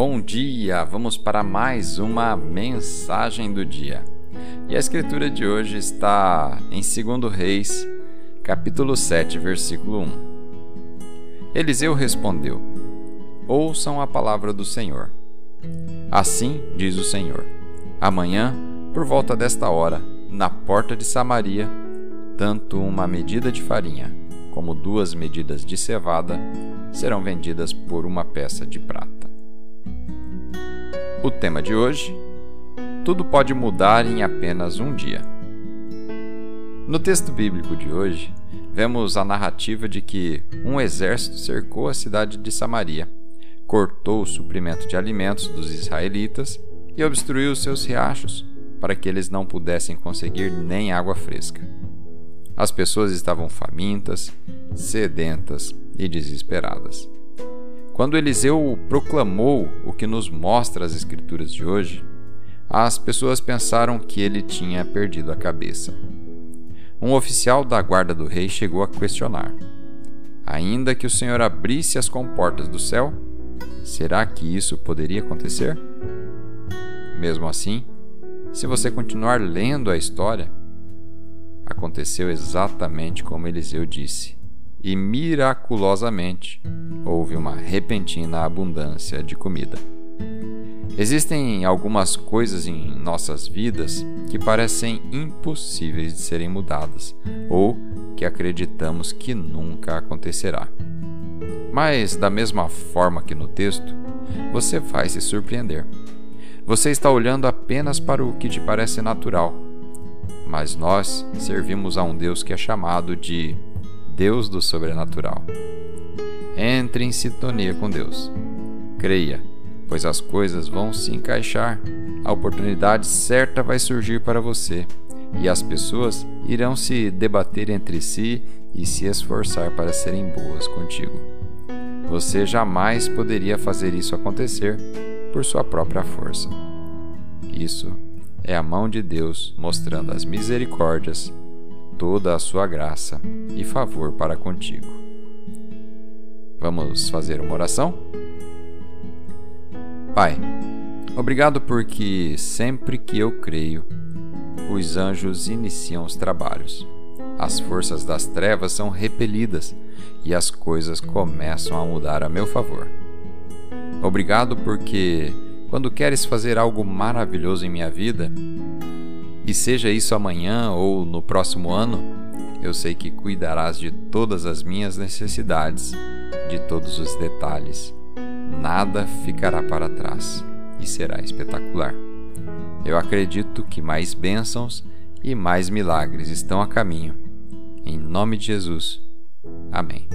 Bom dia! Vamos para mais uma mensagem do dia. E a escritura de hoje está em 2 Reis, capítulo 7, versículo 1. Eliseu respondeu: Ouçam a palavra do Senhor. Assim diz o Senhor: Amanhã, por volta desta hora, na porta de Samaria, tanto uma medida de farinha como duas medidas de cevada serão vendidas por uma peça de prata. O tema de hoje: Tudo pode mudar em apenas um dia. No texto bíblico de hoje, vemos a narrativa de que um exército cercou a cidade de Samaria, cortou o suprimento de alimentos dos israelitas e obstruiu seus riachos para que eles não pudessem conseguir nem água fresca. As pessoas estavam famintas, sedentas e desesperadas. Quando Eliseu proclamou o que nos mostra as Escrituras de hoje, as pessoas pensaram que ele tinha perdido a cabeça. Um oficial da guarda do rei chegou a questionar: Ainda que o Senhor abrisse as comportas do céu, será que isso poderia acontecer? Mesmo assim, se você continuar lendo a história, aconteceu exatamente como Eliseu disse e miraculosamente houve uma repentina abundância de comida. Existem algumas coisas em nossas vidas que parecem impossíveis de serem mudadas ou que acreditamos que nunca acontecerá. Mas, da mesma forma que no texto, você vai se surpreender. Você está olhando apenas para o que te parece natural, mas nós servimos a um Deus que é chamado de Deus do sobrenatural. Entre em sintonia com Deus. Creia, pois as coisas vão se encaixar. A oportunidade certa vai surgir para você e as pessoas irão se debater entre si e se esforçar para serem boas contigo. Você jamais poderia fazer isso acontecer por sua própria força. Isso é a mão de Deus mostrando as misericórdias toda a sua graça e favor para contigo. Vamos fazer uma oração? Pai, obrigado porque sempre que eu creio, os anjos iniciam os trabalhos. As forças das trevas são repelidas e as coisas começam a mudar a meu favor. Obrigado porque, quando queres fazer algo maravilhoso em minha vida, e seja isso amanhã ou no próximo ano, eu sei que cuidarás de todas as minhas necessidades, de todos os detalhes. Nada ficará para trás e será espetacular. Eu acredito que mais bênçãos e mais milagres estão a caminho. Em nome de Jesus. Amém.